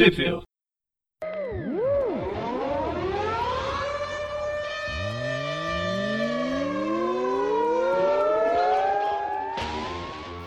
Possível.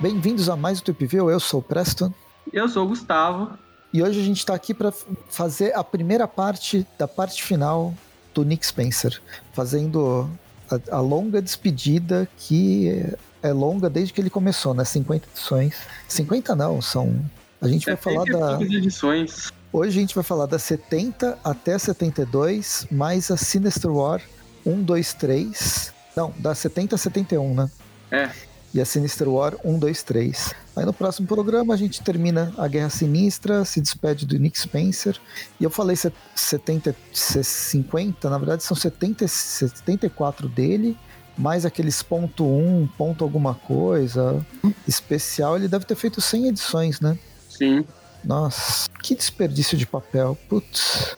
Bem-vindos a mais um Trip View. Eu sou o Preston. Eu sou o Gustavo. E hoje a gente está aqui para fazer a primeira parte da parte final do Nick Spencer, fazendo a, a longa despedida que é, é longa desde que ele começou, né? 50 edições. 50 não, são. A gente vai falar da. edições. Hoje a gente vai falar da 70 até 72, mais a Sinister War 1, 2, 3. Não, da 70 a 71, né? É. E a Sinister War 1, 2, 3. Aí no próximo programa a gente termina a Guerra Sinistra, se despede do Nick Spencer. E eu falei 70, 50, na verdade são 70, 74 dele, mais aqueles ponto 1, ponto alguma coisa especial. Ele deve ter feito 100 edições, né? Sim. Nossa, que desperdício de papel. Putz.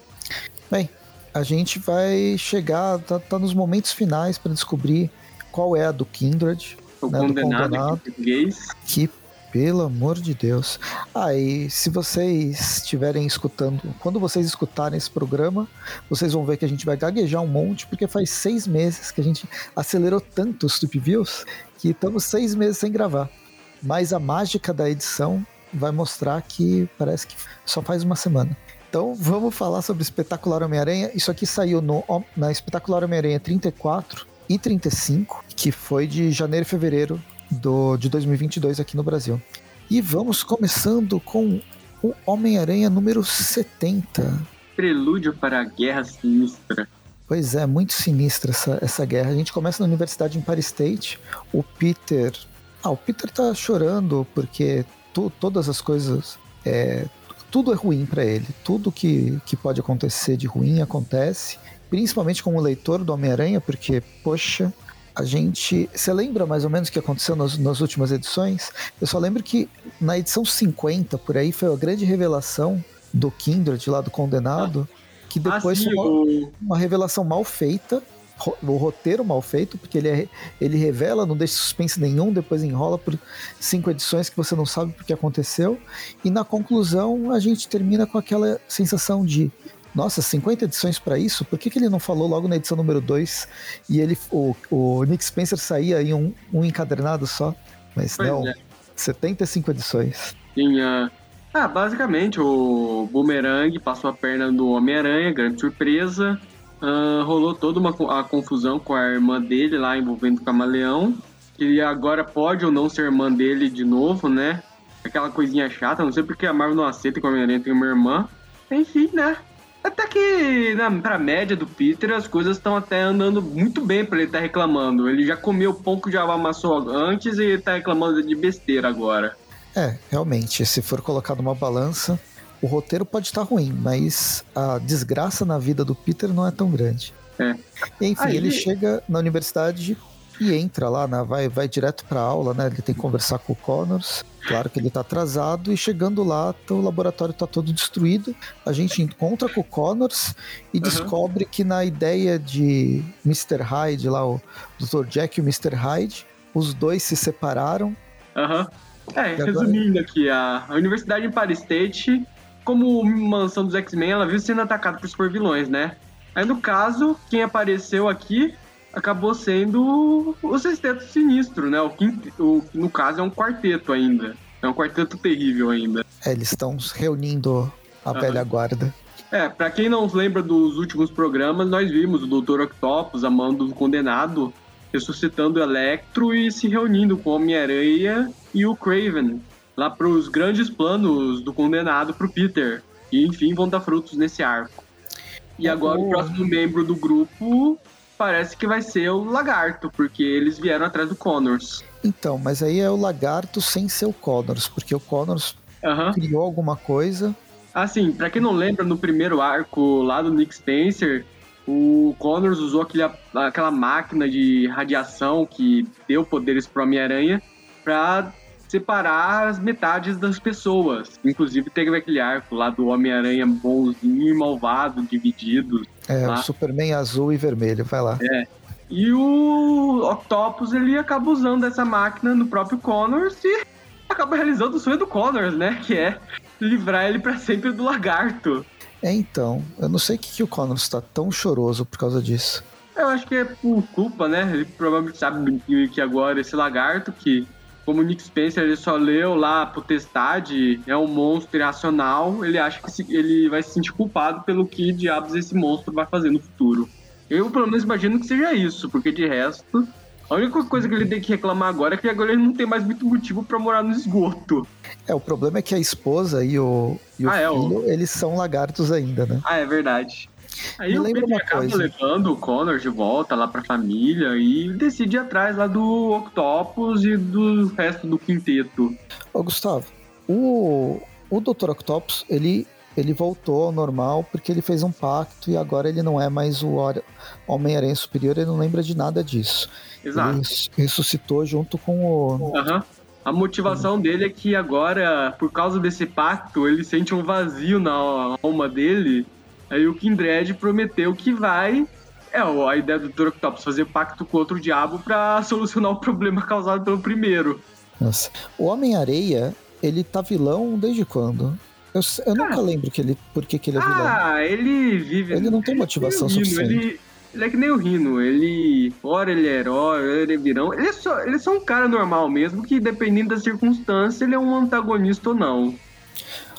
Bem, a gente vai chegar, tá, tá nos momentos finais para descobrir qual é a do Kindred. O né, do condenado, condenado. em português. Que, pelo amor de Deus. Ah, e se vocês estiverem escutando, quando vocês escutarem esse programa, vocês vão ver que a gente vai gaguejar um monte, porque faz seis meses que a gente acelerou tanto os Tube Views que estamos seis meses sem gravar. Mas a mágica da edição vai mostrar que parece que só faz uma semana. Então vamos falar sobre Espetacular Homem-Aranha. Isso aqui saiu no, na Espetacular Homem-Aranha 34 e 35, que foi de janeiro e fevereiro do, de 2022 aqui no Brasil. E vamos começando com o Homem-Aranha número 70. Prelúdio para a Guerra Sinistra. Pois é, muito sinistra essa, essa guerra. A gente começa na universidade em Paris State. O Peter. Ah, o Peter tá chorando porque tu, todas as coisas. É, tudo é ruim para ele. Tudo que, que pode acontecer de ruim acontece. Principalmente como leitor do Homem-Aranha, porque, poxa, a gente. Você lembra mais ou menos o que aconteceu nas, nas, últimas edições? Eu só lembro que na edição 50, por aí, foi a grande revelação do Kindred lá do Condenado, que depois Ah, sim, uma, uma revelação mal feita. O roteiro mal feito, porque ele, é- ele revela, não deixa suspense nenhum, depois enrola por cinco edições que você não sabe porque aconteceu. E na conclusão, a gente termina com aquela sensação de nossa, 50 edições pra isso? Por que, que ele não falou logo na edição número 2 e ele, o, o Nick Spencer saía em um, um encadernado só? Mas Pois não, é. 75 edições. Tinha. Ah, basicamente, o Boomerang passou a perna do Homem-Aranha, grande surpresa. Ah, rolou toda uma a confusão com a irmã dele lá envolvendo o camaleão. Que agora pode ou não ser irmã dele de novo, né? Aquela coisinha chata, não sei porque a Marvel não aceita que o Homem-Aranha tem uma irmã. Enfim, né? Até que, na, pra média do Peter, as coisas estão até andando muito bem pra ele estar reclamando. Ele já comeu o pão que já amassou antes e tá reclamando de besteira agora. É, realmente, se for colocado numa balança, o roteiro pode estar ruim, mas a desgraça na vida do Peter não é tão grande. É. Enfim, Aí- ele chega na universidade e entra lá, né, vai, vai direto pra aula, né? Ele tem que conversar com o Connors. Claro que ele tá atrasado e chegando lá, tá- o laboratório tá todo destruído. A gente encontra com o Connors e descobre que na ideia de Mr. Hyde, lá, o Dr. Jack e o Mr. Hyde, os dois se separaram. Aham. É, E agora- resumindo aqui, a, a Universidade em Paris State, como mansão dos X-Men, ela viu sendo atacada por supervilões, né? Aí no caso, quem apareceu aqui acabou sendo o Sexteto Sinistro, né? O, quinto, o no caso é um quarteto ainda. É um quarteto terrível ainda. É, eles estão reunindo a Aham. velha guarda. É, pra quem não lembra dos últimos programas, nós vimos o Dr. Octopus, amando o condenado, ressuscitando o Electro e se reunindo com o Homem-Aranha e o Craven, lá pros grandes planos do condenado pro Peter. E enfim, vão dar frutos nesse arco. E É, agora o o- próximo membro do grupo parece que vai ser o Lagarto, porque eles vieram atrás do Connors. Então, mas aí é o lagarto sem ser o Connors, porque o Connors Aham. criou alguma coisa. Assim, pra quem não lembra, no primeiro arco lá do Nick Spencer, o Connors usou aquele, aquela máquina de radiação que deu poderes pro Homem-Aranha pra separar as metades das pessoas. Inclusive teve aquele arco lá do Homem-Aranha bonzinho e malvado, divididos. É, Ah. o Superman azul e vermelho, vai lá. E o Octopus, ele acaba usando essa máquina no próprio Connors e acaba realizando o sonho do Connors, né? Que é livrar ele para sempre do lagarto. É, então, eu não sei o que, que o Connor está tão choroso por causa disso. Eu acho que é por culpa, né? Ele provavelmente sabe que agora esse lagarto, que como o Nick Spencer ele só leu lá a potestade, é um monstro irracional, ele acha que ele vai se sentir culpado pelo que diabos esse monstro vai fazer no futuro. Eu, pelo menos, imagino que seja isso, porque de resto, a única coisa que ele tem que reclamar agora é que agora ele não tem mais muito motivo para morar no esgoto. É, o problema é que a esposa e o, e o ah, filho, é, o... eles são lagartos ainda, né? Ah, é verdade. Aí Me o Peter acaba coisa. levando o Connor de volta lá pra família e decide ir atrás lá do Octopus e do resto do quinteto. Ô, Gustavo, o, o Dr. Octopus, ele, ele voltou ao normal porque ele fez um pacto e agora ele não é mais o Homem-Aranha Superior, ele não lembra de nada disso. Exato. Ele ressuscitou junto com o. Aham. A motivação dele é que agora, por causa desse pacto, ele sente um vazio na alma dele Aí o Kindred prometeu que vai. É, a ideia do Dr. Octopus fazer pacto com outro diabo para solucionar o problema causado pelo primeiro. Nossa. O Homem-Areia, ele tá vilão desde quando? Eu, eu nunca lembro que ele, por que, que ele é vilão. Ah, ele vive. Ele não tem é motivação suficiente. Ele, ele é que nem o Rino. Ele. Ora ele é herói, ora ele é virão. Ele é, só, ele é só um cara normal mesmo, que dependendo da circunstância, ele é um antagonista ou não.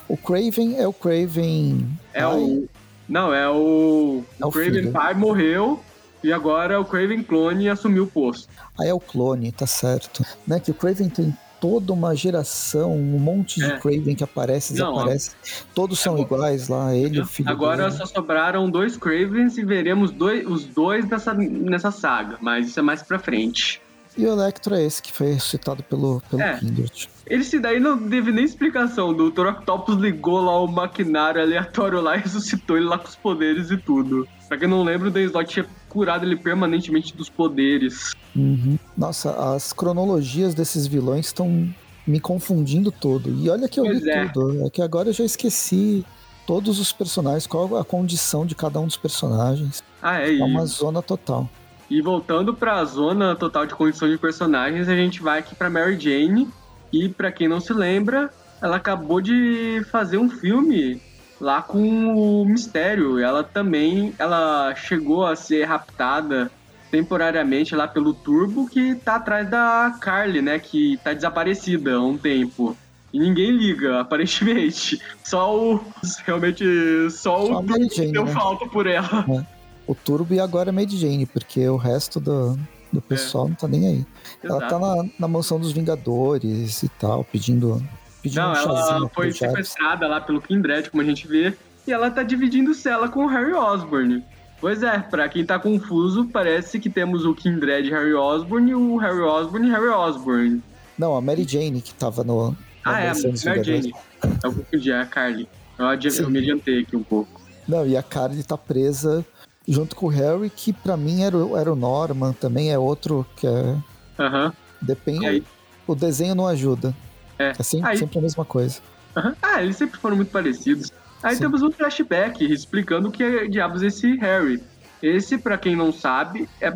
O Craven é o Craven. É Ai. o. Não, é o. É o, Craven filho. pai morreu e agora o Craven clone assumiu o posto. Ah, é o clone, tá certo. Né, que o Craven tem toda uma geração, um monte de é. Craven que aparece, desaparece. Não, Todos são é, iguais lá, ele e o filho Agora dele. só sobraram dois Cravens e veremos dois, os dois nessa, nessa saga, mas isso é mais pra frente. E o Electro é esse que foi ressuscitado pelo, pelo é. Kindred. Esse daí não teve nem explicação. O Dr. Octopus ligou lá o maquinário aleatório lá e ressuscitou ele lá com os poderes e tudo. Pra quem não lembra, o Dan Slott tinha curado ele permanentemente dos poderes. Uhum. Nossa, as cronologias desses vilões estão me confundindo todo. E olha que eu pois li é. tudo. É que agora eu já esqueci todos os personagens, qual a condição de cada um dos personagens. Ah, é, é uma zona total. E voltando para a zona total de condição de personagens, a gente vai aqui para Mary Jane. E para quem não se lembra, ela acabou de fazer um filme lá com o Mistério. Ela também, ela chegou a ser raptada temporariamente lá pelo Turbo, que tá atrás da Carly, né, que tá desaparecida há um tempo. E ninguém liga, aparentemente. Só o. Realmente, só, só o Turbo deu né? falta por ela. É o Turbo e agora a Made Jane, porque o resto do, do pessoal é. não tá nem aí. Exato. Ela tá na, na mansão dos Vingadores e tal, pedindo. pedindo não, um ela foi sequestrada lá pelo Kindred, como a gente vê, e ela tá dividindo cela com o Harry Osborn. Pois é, pra quem tá confuso, parece que temos o Kindred Harry Osborn e o Harry Osborn e Harry Osborn. Não, a Mary Jane que tava no. Ah, é, a Mary Jane. Eu confundi, é a Carly. Eu, eu me adiantei aqui um pouco. Não, e a Carly tá presa junto com o Harry, que para mim era, era o Norman, também é outro que é. Aham. Depende. O desenho não ajuda. É, é sempre, Aí... sempre a mesma coisa. Uhum. Ah, eles sempre foram muito parecidos. Aí Sim. temos um flashback explicando o que é diabos esse Harry. Esse, para quem não sabe, é,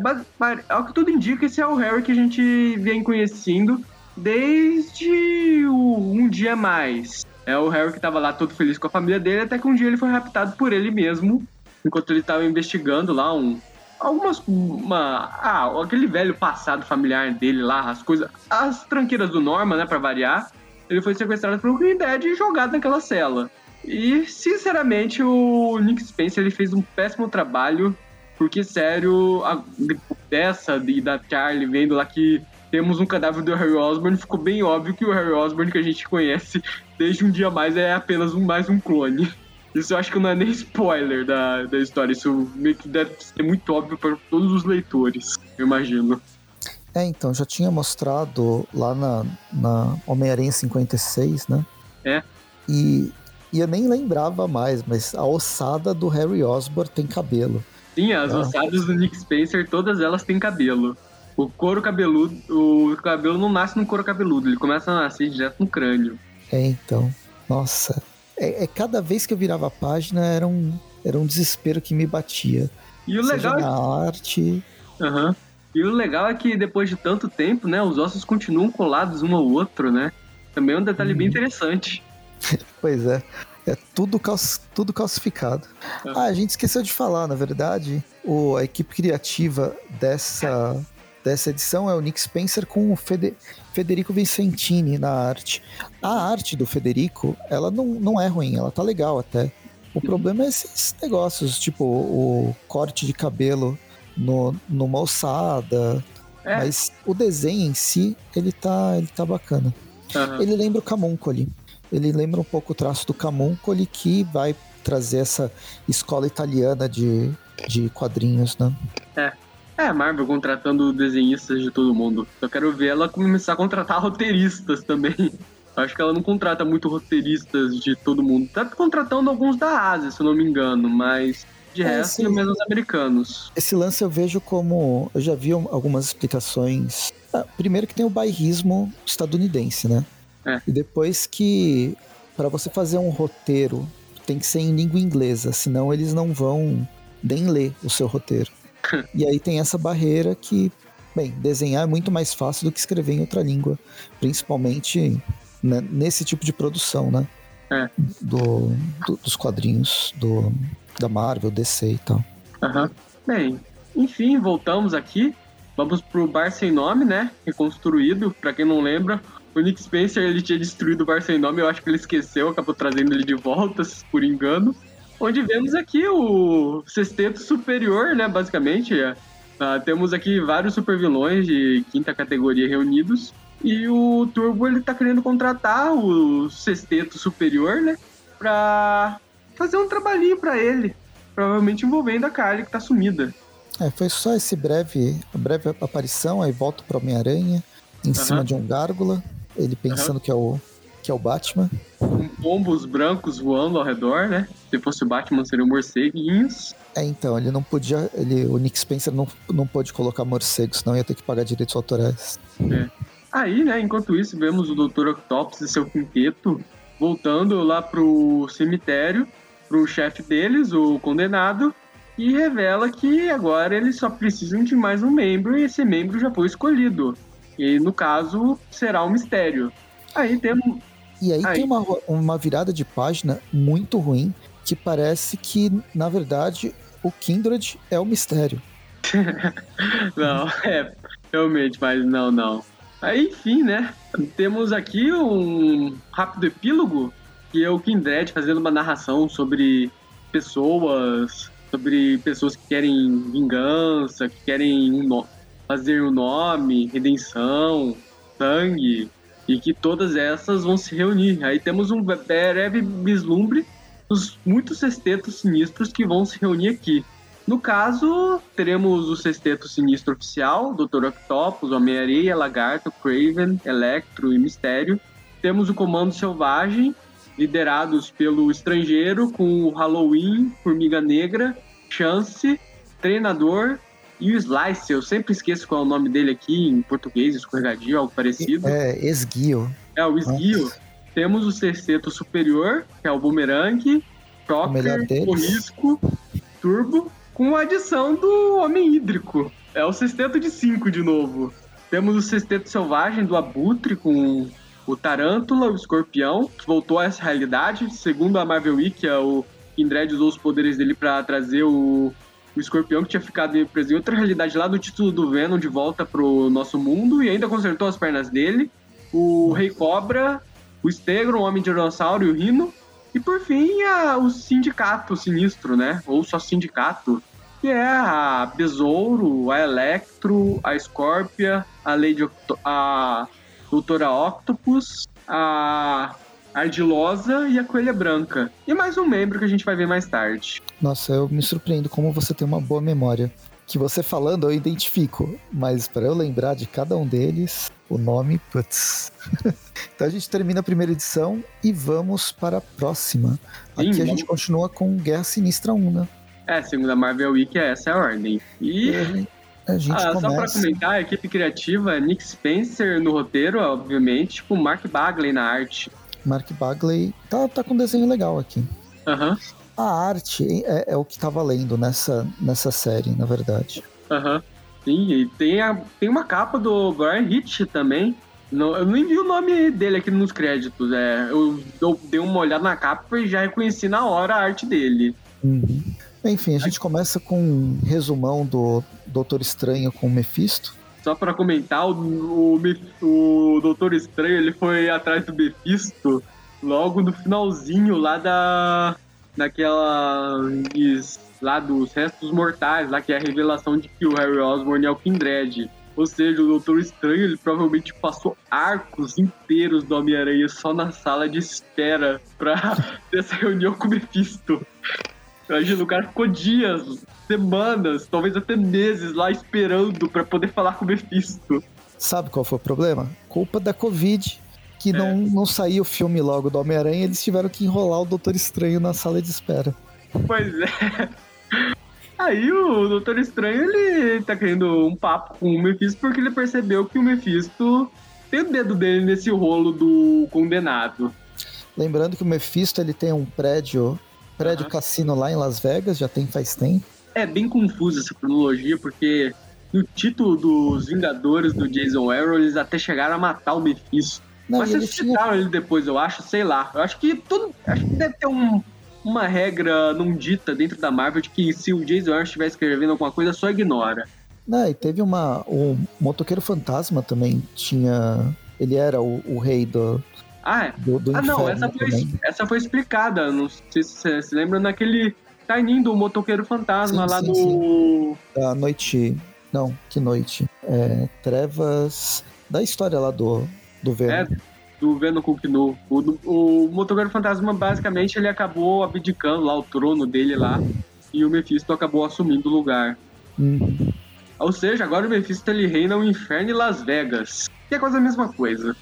é o que tudo indica, esse é o Harry que a gente vem conhecendo desde o Um Dia Mais. É o Harry que tava lá todo feliz com a família dele, até que um dia ele foi raptado por ele mesmo enquanto ele estava investigando lá um algumas uma ah, aquele velho passado familiar dele lá, as coisas, as tranqueiras do Norman, né, para variar. Ele foi sequestrado pelo Green Dead e jogado naquela cela. E, sinceramente, o Nick Spencer ele fez um péssimo trabalho, porque, sério, a, dessa e da Charlie vendo lá que temos um cadáver do Harry Osborn, ficou bem óbvio que o Harry Osborn que a gente conhece desde um dia mais é apenas um, mais um clone. Isso eu acho que não é nem spoiler da, da história. Isso meio que deve ser muito óbvio para todos os leitores, eu imagino. É, então, já tinha mostrado lá na, na Homem-Aranha 56, né? É. E, e eu nem lembrava mais, mas a ossada do Harry Osborn tem cabelo. Sim, as é. ossadas do Nick Spencer, todas elas têm cabelo. O couro cabeludo, o cabelo não nasce no couro cabeludo, ele começa a nascer direto no crânio. É, então. Nossa, é, é, cada vez que eu virava a página era um, era um desespero que me batia. E o legal é na arte. Uhum. E o legal é que depois de tanto tempo, né, os ossos continuam colados um ao outro, né? Também é um detalhe hum. bem uhum. interessante. pois é. É tudo, calci tudo calcificado. Ah, a gente esqueceu de falar, na verdade, o, a equipe criativa dessa, dessa edição é o Nick Spencer com o Fede Federico Vicentini na arte. A arte do Federico, ela não, não é ruim, ela tá legal até. O problema é esses negócios, tipo o corte de cabelo no, numa ossada. É. Mas o desenho em si, ele tá, ele tá bacana. Uhum. Ele lembra o Camuncoli. Ele lembra um pouco o traço do Camuncoli, que vai trazer essa escola italiana de, de quadrinhos, né? É. É, a Marvel contratando desenhistas de todo mundo. Eu quero ver ela começar a contratar roteiristas também. Acho que ela não contrata muito roteiristas de todo mundo. Tá contratando alguns da Ásia, se eu não me engano, mas de é, resto, esse, menos americanos. Esse lance eu vejo como. Eu já vi algumas explicações. Ah, primeiro que tem o bairrismo estadunidense, né? É. E depois que para você fazer um roteiro tem que ser em língua inglesa, senão eles não vão nem ler o seu roteiro. e aí tem essa barreira que, bem, desenhar é muito mais fácil do que escrever em outra língua, principalmente né, nesse tipo de produção, né? É. Do, do, dos quadrinhos do, da Marvel, DC e tal. Uhum. Bem, enfim, voltamos aqui. Vamos pro Bar Sem Nome, né? Reconstruído. Pra quem não lembra, o Nick Spencer ele tinha destruído o Bar Sem Nome. Eu acho que ele esqueceu, acabou trazendo ele de volta, por engano. Onde vemos aqui o sexteto superior, né? Basicamente. Uh, temos aqui vários supervilões de quinta categoria reunidos. E o Turbo ele tá querendo contratar o sexteto superior, né? Pra fazer um trabalhinho para ele. Provavelmente envolvendo a Carly que tá sumida. É, foi só esse breve, breve aparição, aí volta pro Homem-Aranha, em cima de um gárgula, ele pensando que, é o, que é o Batman. Com pombos brancos voando ao redor, né? Se fosse o Batman, seriam morceguinhos. É, então, ele não podia. Ele, o Nick Spencer não, não pôde colocar morcegos, senão ia ter que pagar direitos autorais. É. Aí, né, enquanto isso, vemos o Dr. Octopus e seu quinteto voltando lá pro cemitério, pro chefe deles, o condenado, e revela que agora eles só precisam de mais um membro e esse membro já foi escolhido. E no caso, será um mistério. Aí temos. E aí, aí, tem uma, uma virada de página muito ruim que parece que, na verdade, o Kindred é o mistério. não, é, realmente, mas não, não. Aí, enfim, né? Temos aqui um rápido epílogo, que é o Kindred fazendo uma narração sobre pessoas, sobre pessoas que querem vingança, que querem um fazer um nome, redenção, sangue, e que todas essas vão se reunir. Aí temos um breve vislumbre dos muitos sextetos sinistros que vão se reunir aqui. No caso, teremos o sexteto sinistro oficial, Dr. Octopus, Homem-Areia, Lagarto, Craven, Electro e Mistério. Temos o Comando Selvagem, liderados pelo Estrangeiro, com o Halloween, Formiga Negra, Chance, Treinador e o Slice. Eu sempre esqueço qual é o nome dele aqui em português, escorregadio, algo parecido. É, Esguio. É, o Esguio. Nossa. Temos o sexteto superior, que é o Boomerang, Shocker, o Risco, Turbo com a adição do Homem Hídrico. É o sexteto de cinco de novo. Temos o sexteto selvagem do Abutre com o Tarântula, o Escorpião, que voltou a essa realidade. Segundo a Marvel Wiki, é o Kindred usou os poderes dele para trazer o, o Escorpião, que tinha ficado preso em outra realidade lá do título do Venom, de volta pro nosso mundo, e ainda consertou as pernas dele. O Rei Cobra, o Stegron, o Homem Dinossauro e o Rino. E por fim, a, o Sindicato Sinistro, né? Ou só Sindicato, que é a Besouro, a Electro, a Scorpia, a Lady Octo a Doutora Octopus, a Ardilosa e a Coelha Branca. E mais um membro que a gente vai ver mais tarde. Nossa, eu me surpreendo como você tem uma boa memória. Que você falando eu identifico, mas para eu lembrar de cada um deles, o nome, putz. então a gente termina a primeira edição e vamos para a próxima. Aqui Sim, a gente continua com Guerra Sinistra 1, né? É, segundo a Marvel Week, essa é a ordem. E. A gente ah, Só pra comentar, a equipe criativa, Nick Spencer no roteiro, obviamente, com Mark Bagley na arte. Mark Bagley tá, tá com um desenho legal aqui. Uhum. A arte é, é, o que tá valendo nessa, nessa série, na verdade. Uhum. Sim, e tem, a, tem uma capa do Brian Hitch também, Não, eu nem vi o nome dele aqui nos créditos. É, eu, eu dei uma olhada na capa e já reconheci na hora a arte dele. Uhum. Enfim, a gente começa com um resumão do Doutor Estranho com o Mephisto. Só para comentar, o, o, o, Doutor Estranho ele foi atrás do Mephisto logo no finalzinho lá da. daquela. lá dos restos mortais, lá que é a revelação de que o Harry Osborn é o Kindred. Ou seja, o Doutor Estranho ele provavelmente passou arcos inteiros do Homem-Aranha só na sala de espera pra ter essa reunião com o Mephisto. Imagina, o cara ficou dias, semanas, talvez até meses lá esperando para poder falar com o Mephisto. Sabe qual foi o problema? Culpa da Covid, que é. não, não saiu o filme logo do Homem-Aranha, eles tiveram que enrolar o Doutor Estranho na sala de espera. Pois é. Aí o Doutor Estranho, ele tá querendo um papo com o Mephisto porque ele percebeu que o Mephisto tem o dedo dele nesse rolo do condenado. Lembrando que o Mephisto, ele tem um prédio prédio uhum. cassino lá em Las Vegas, já tem faz tempo. É bem confusa essa cronologia, porque no título dos Vingadores do Jason Aaron, eles até chegaram a matar o Mephisto. Não, Mas eles citaram tinha... ele depois, eu acho, sei lá. Eu acho que tudo. Acho que deve ter um, uma regra não dita dentro da Marvel de que se o Jason Aaron estiver escrevendo alguma coisa, só ignora. Não, e teve uma. O Motoqueiro Fantasma também tinha. Ele era o, o rei do, ah, é? Do, do ah não, essa foi, essa foi explicada. Não sei se você se lembra naquele Taininho do Motoqueiro Fantasma sim, lá sim, do. Sim. Da noite. Não, que noite? É, Trevas. Da história lá do, do Venom. É, do Venom com o, o, o Motoqueiro Fantasma, basicamente, ele acabou abdicando lá o trono dele lá. E o Mephisto acabou assumindo o lugar. Uhum. Ou seja, agora o Mephisto ele reina o inferno e Las Vegas. Que é quase a mesma coisa.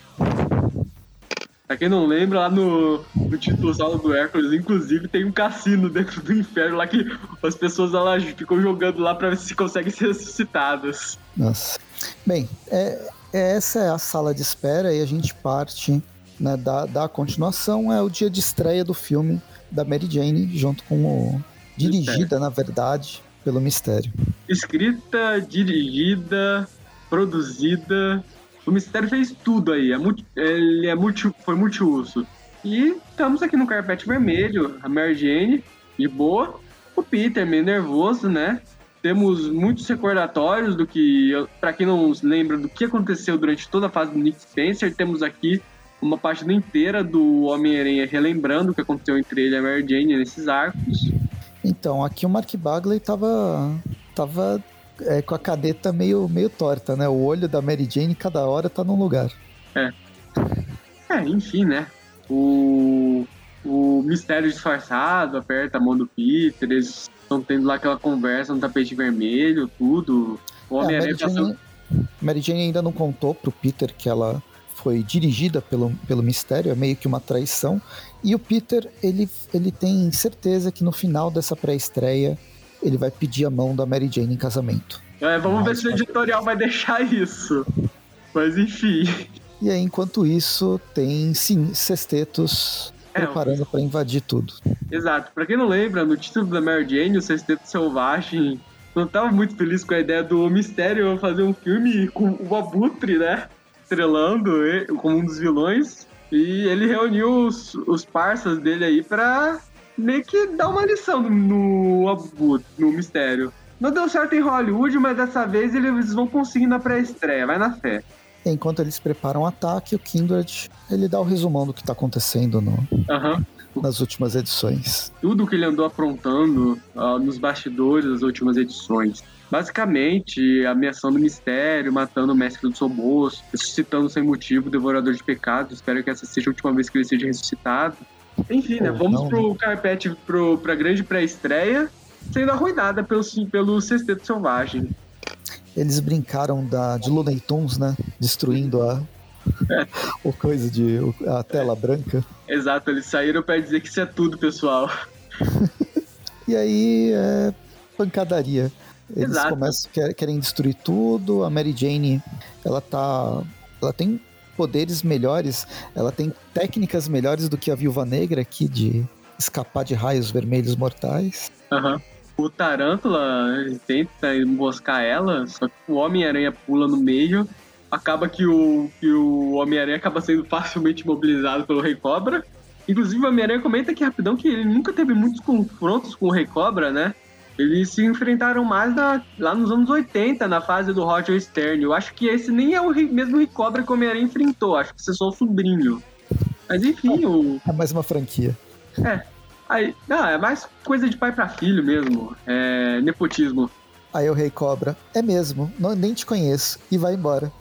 Pra quem não lembra, lá no, no título solo do Hércules, inclusive, tem um cassino dentro do inferno lá que as pessoas elas ficam jogando lá pra ver se conseguem ser ressuscitadas. Nossa. Bem, é, é, essa é a sala de espera e a gente parte né, da, da continuação. É o dia de estreia do filme da Mary Jane, junto com o. Dirigida, Mistério. na verdade, pelo Mistério. Escrita, dirigida, produzida o Mistério fez tudo aí. É multi, ele é multi, foi multiuso. E estamos aqui no carpete vermelho. A Mary Jane, de boa. O Peter, meio nervoso, né? Temos muitos recordatórios do que, para quem não lembra do que aconteceu durante toda a fase do Nick Spencer, temos aqui uma página inteira do Homem-Aranha relembrando o que aconteceu entre ele e a Mary Jane nesses arcos. Então, aqui o Mark Bagley tava, tava é, com a cadeta meio, meio torta, né? O olho da Mary Jane cada hora tá num lugar. É. É, enfim, né? O, o mistério disfarçado aperta a mão do Peter, eles estão tendo lá aquela conversa no tapete vermelho, tudo. O Homem-Aranha é, Mary, Jane, Mary Jane ainda não contou pro Peter que ela foi dirigida pelo, pelo mistério, é meio que uma traição. E o Peter, ele, ele tem certeza que no final dessa pré-estreia ele vai pedir a mão da Mary Jane em casamento. É, vamos Mas, ver se o editorial vai deixar isso. Mas enfim. E aí, enquanto isso, tem sim sextetos é, preparando para invadir tudo. Exato. Para quem não lembra, no título da Mary Jane, o Sexteto Selvagem não estava muito feliz com a ideia do Mistério fazer um filme com o Abutre, né? Estrelando como um dos vilões. E ele reuniu os, os parceiros dele aí para meio que dá uma lição no, no, no mistério. Não deu certo em Hollywood, mas dessa vez eles vão conseguir na pré-estreia, vai na fé. Enquanto eles preparam o ataque, o Kindred ele dá o resumão do que está acontecendo no, uhum. nas últimas edições. Tudo que ele andou aprontando uh, nos bastidores das últimas edições. Basicamente, ameaçando o mistério, matando o mestre do Soboço, ressuscitando sem motivo o devorador de pecados. Espero que essa seja a última vez que ele seja ressuscitado. Enfim, né? Vamos pro carpete, pro, pra grande pré-estreia, sendo arruinada pelo, pelo Sexteto Selvagem. Eles brincaram da, de Looney Tunes, né? Destruindo a, é. o coisa de a tela branca. Exato, eles saíram para dizer que isso é tudo, pessoal. e aí é pancadaria. Eles Exato. começam querem destruir tudo. A Mary Jane, ela tá, ela tem poderes melhores, ela tem técnicas melhores do que a Viúva Negra aqui de escapar de raios vermelhos mortais. Uhum. O Tarântula tenta emboscar ela, só que o Homem-Aranha pula no meio acaba que o, que o Homem-Aranha acaba sendo facilmente mobilizado pelo Rei Cobra. Inclusive, o Homem-Aranha comenta aqui rapidão que ele nunca teve muitos confrontos com o Rei Cobra, né? Eles se enfrentaram mais na, lá nos anos 80, na fase do Roger Stern. Eu acho que esse nem é o mesmo Rei Cobra que o Homem-Aranha enfrentou, acho que esse é só o sobrinho. Mas enfim, o. É mais uma franquia. É. Aí, não, é mais coisa de pai para filho mesmo. É nepotismo. Aí o Rei Cobra, é mesmo, não, nem te conheço, e vai embora.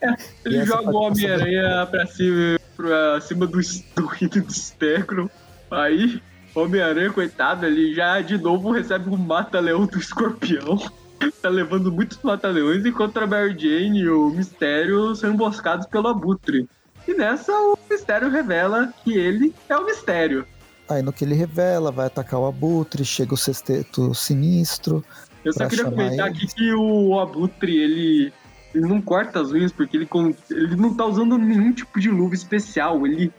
É, ele joga o Homem-Aranha pra cima, pra cima do, do do Stecro. Aí, Homem-Aranha, coitado, ele já de novo recebe um mata-leão do escorpião. tá levando muitos mata-leões, enquanto a Mary Jane e o Mistério são emboscados pelo Abutre. E nessa, o Mistério revela que ele é o Mistério. Aí no que ele revela, vai atacar o Abutre, chega o Sexteto Sinistro. Eu só queria comentar ele. aqui que o Abutre, ele, ele não corta as unhas porque ele, ele não tá usando nenhum tipo de luva especial. Ele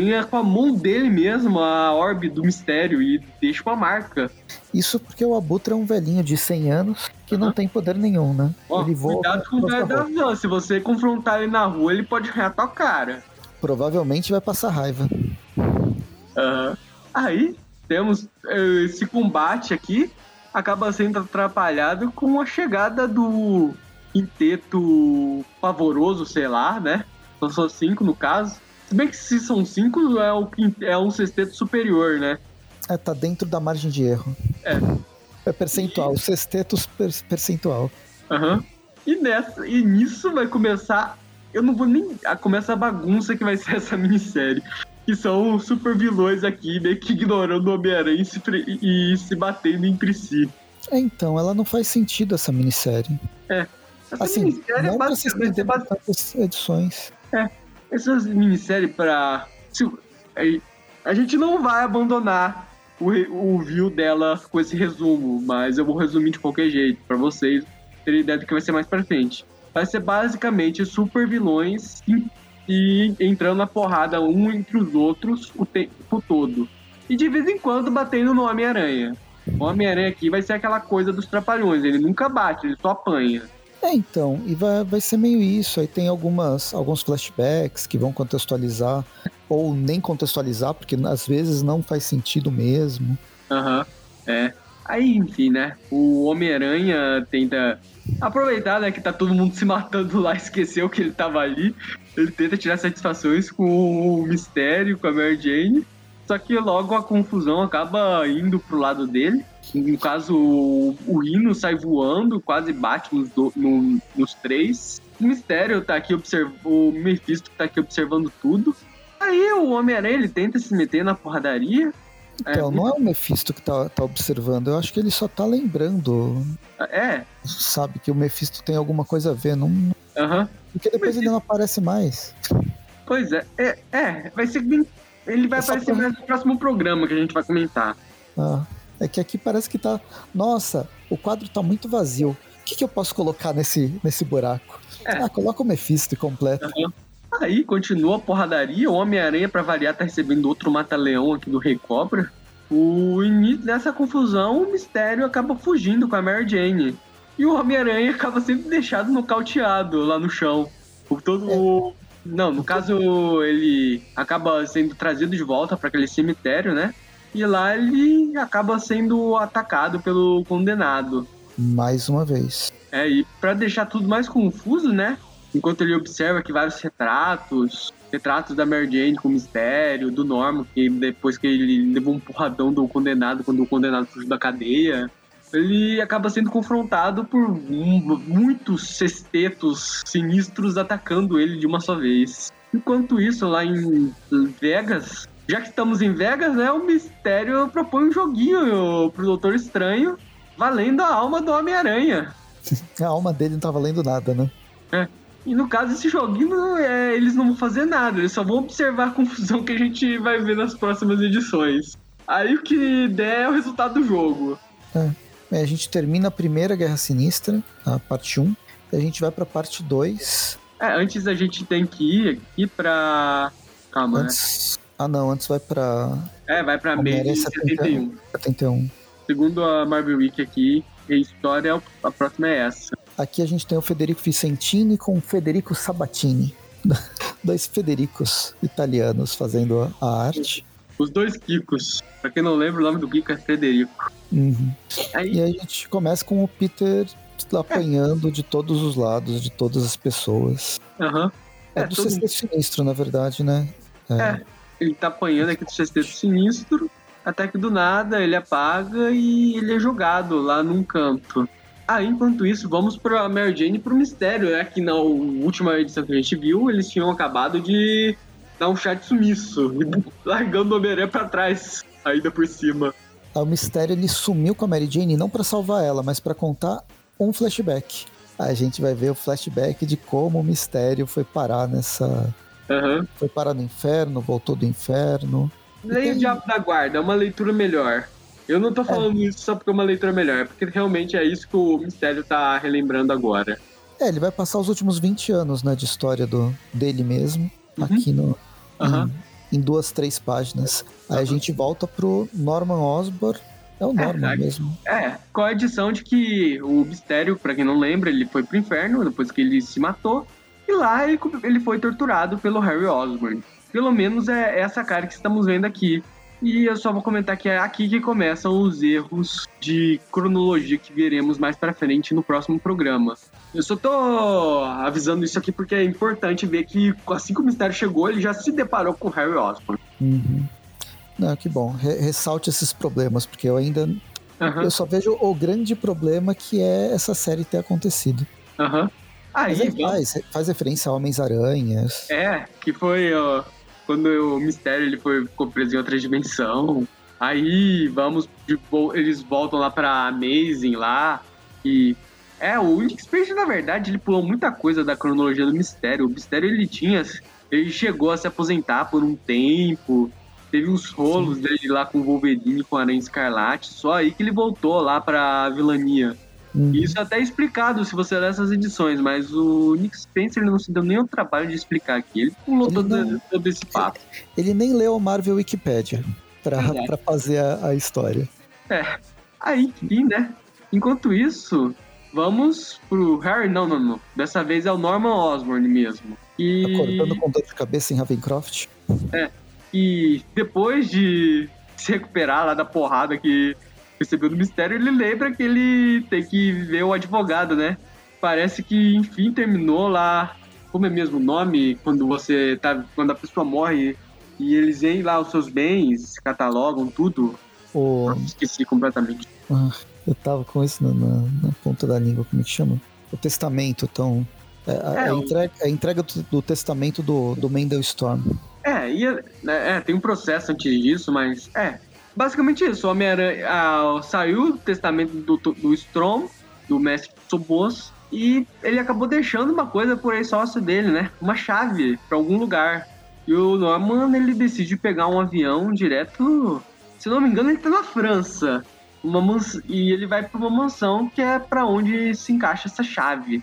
ganha com a mão dele mesmo a orbe do mistério e deixa uma marca. Isso porque o Abutre é um velhinho de 100 anos que uhum. não tem poder nenhum, né? Ó, ele voa cuidado com o velho da van. Se você confrontar ele na rua, ele pode arranhar tua cara. Provavelmente vai passar raiva. Uhum. Aí temos eh, esse combate aqui, acaba sendo atrapalhado com a chegada do quinteto pavoroso, sei lá, né? São só cinco no caso. Se bem que se são cinco, é, o, é um sexteto superior, né? É, tá dentro da margem de erro. É. É percentual, e... sexteto per percentual. Aham. Uhum. E, nessa, e nisso vai começar. Eu não vou nem. A, começa a bagunça que vai ser essa minissérie que são super vilões aqui, meio que ignorando o Homem-Aranha e, se, e se batendo entre si. É, então, ela não faz sentido essa minissérie. É. Essa assim, minissérie não é pra se estender base... tantas edições. É. Essa minissérie pra... A gente não vai abandonar o, o view dela com esse resumo, mas eu vou resumir de qualquer jeito, para vocês terem ideia do que vai ser mais pra frente. Vai ser basicamente super vilões e entrando na porrada um entre os outros o tempo todo. E de vez em quando batendo no Homem-Aranha. O Homem-Aranha aqui vai ser aquela coisa dos trapalhões, ele nunca bate, ele só apanha. É, então, e vai, vai ser meio isso. Aí tem algumas, alguns flashbacks que vão contextualizar, ou nem contextualizar, porque às vezes não faz sentido mesmo. Aham, uhum, é. Aí, enfim, né? O Homem-Aranha tenta aproveitar, né, que tá todo mundo se matando lá, esqueceu que ele tava ali. Ele tenta tirar satisfações com o mistério, com a Mary Jane. Só que logo a confusão acaba indo pro lado dele. No caso, o, o Rino sai voando, quase bate nos, do, no, nos três. O Mistério tá aqui observando. O Mephisto tá aqui observando tudo. Aí o Homem-Aranha ele tenta se meter na porradaria. Então, é, não é o Mephisto que tá, tá observando, eu acho que ele só tá lembrando. É. Sabe, que o Mephisto tem alguma coisa a ver, não. Aham. Uhum. Porque depois ele não aparece mais. Pois é, é, é vai ser bem. Ele vai é aparecer pra... no próximo programa que a gente vai comentar. Ah, é que aqui parece que tá. Nossa, o quadro tá muito vazio. O que, que eu posso colocar nesse, nesse buraco? É. Ah, coloca o Mephisto completo. Uhum. Aí continua a porradaria. O Homem-Aranha, pra variar, tá recebendo outro mata-leão aqui do Rei Cobra. O início dessa confusão, o mistério acaba fugindo com a Mary Jane. E o Homem-Aranha acaba sendo deixado nocauteado lá no chão. Por todo o. Não, no caso, ele acaba sendo trazido de volta para aquele cemitério, né? E lá ele acaba sendo atacado pelo condenado. Mais uma vez. É, e para deixar tudo mais confuso, né? Enquanto ele observa que vários retratos, retratos da Mary Jane com o mistério, do Norman, que depois que ele levou um porradão do condenado quando o condenado fugiu da cadeia, ele acaba sendo confrontado por muitos sextetos sinistros atacando ele de uma só vez. Enquanto isso, lá em Vegas, já que estamos em Vegas, né, o Mistério propõe um joguinho pro Doutor Estranho, valendo a alma do Homem-Aranha. a alma dele não tá valendo nada, né? É. E no caso, esse joguinho, é, eles não vão fazer nada, eles só vão observar a confusão que a gente vai ver nas próximas edições. Aí o que der é o resultado do jogo. É. É, a gente termina a primeira Guerra Sinistra, a parte 1, e a gente vai pra parte 2. É, antes a gente tem que ir aqui pra. Calma, né? antes... né? Ah, não, antes vai pra. É, vai pra May 71. 71. Segundo a Marvel Week aqui, a história, a próxima é essa. Aqui a gente tem o Federico Vicentini com o Federico Sabatini. Dois Federicos italianos fazendo a arte. Os dois Kikos. Pra quem não lembra, o nome do Kiko é Federico. Uhum. Aí... E aí a gente começa com o Peter apanhando é. de todos os lados, de todas as pessoas. Uhum. É, é do todo... sexteto sinistro, na verdade, né? É. é. Ele tá apanhando aqui do sexteto sinistro, até que do nada ele apaga e ele é jogado lá num canto. Ah, enquanto isso, vamos pra Mary Jane pro mistério, né? Que na última edição que a gente viu, eles tinham acabado de dar um chat sumiço, largando o Homem-Aranha pra trás, ainda por cima. Ah, o mistério ele sumiu com a Mary Jane não para salvar ela, mas para contar um flashback. A gente vai ver o flashback de como o mistério foi parar nessa. Uhum. Foi parar no inferno, voltou do inferno. Leia o Diabo da Guarda, é uma leitura melhor. Eu não tô é. falando é. isso só porque é uma leitura melhor, é porque realmente é isso que o mistério tá relembrando agora. É, ele vai passar os últimos 20 anos né, de história do, dele mesmo, uhum. aqui no, uhum. em, em, duas, três páginas. Aí a gente volta pro Norman Osborn. É o Norman é, mesmo. É, com a edição de que o mistério, para quem não lembra, ele foi pro inferno depois que ele se matou. E lá ele, ele foi torturado pelo Harry Osborn. Pelo menos é essa cara que estamos vendo aqui. E eu só vou comentar que é aqui que começam os erros de cronologia que veremos mais para frente no próximo programa. Eu só tô avisando isso aqui porque é importante ver que assim que o mistério chegou, ele já se deparou com o Harry Osborn. Uhum. Não, que bom. Re ressalte esses problemas, porque eu ainda. Uhum. Eu só vejo o grande problema que é essa série ter acontecido. Aham. Uhum. Aí, faz, faz referência a Homens-Aranhas. É, que foi ó, quando o mistério ele foi, ficou preso em outra dimensão. Aí vamos, eles voltam lá pra Amazing lá. E é, o Nick Space, na verdade, ele pulou muita coisa da cronologia do mistério. O mistério ele tinha. Ele chegou a se aposentar por um tempo. Teve uns rolos Sim. dele lá com o Wolverine, com a Aranha Escarlate. Só aí que ele voltou lá pra vilania. Uhum. Isso é até explicado se você ler essas edições, mas o Nick Spencer não se deu nem o trabalho de explicar aqui. Ele pulou ele todo, não, todo, esse papo. Ele, ele, nem leu o Marvel Wikipedia pra. Pra fazer a, a, história. É. Aí, enfim, né? Enquanto isso, vamos pro Harry. Não, não, não. Dessa vez é o Norman Osborn mesmo. E... Acordando com dor de cabeça em Ravencroft. É. E depois de se recuperar lá da porrada que recebeu do mistério, ele lembra que ele tem que ver o advogado, né? Parece que, enfim, terminou lá. Como é mesmo o nome? Quando você tá. Quando a pessoa morre e eles veem lá os seus bens, catalogam tudo. O... Esqueci completamente. Ah, eu tava com isso na, na, na, ponta da língua, como é que chama? O testamento, então. É, a, é, a, entrega, a entrega do, do, testamento do, do Mendel Storm. É, e, né, é, tem um processo antes disso, mas é, basicamente isso. O Homem-Aranha ah, saiu do testamento do, do Strom, do mestre Sobos, e ele acabou deixando uma coisa por aí sócio dele, né? Uma chave para algum lugar. E o Norman, ele decide pegar um avião direto. Se não me engano, ele tá na França. Uma mans... E ele vai para uma mansão que é para onde se encaixa essa chave.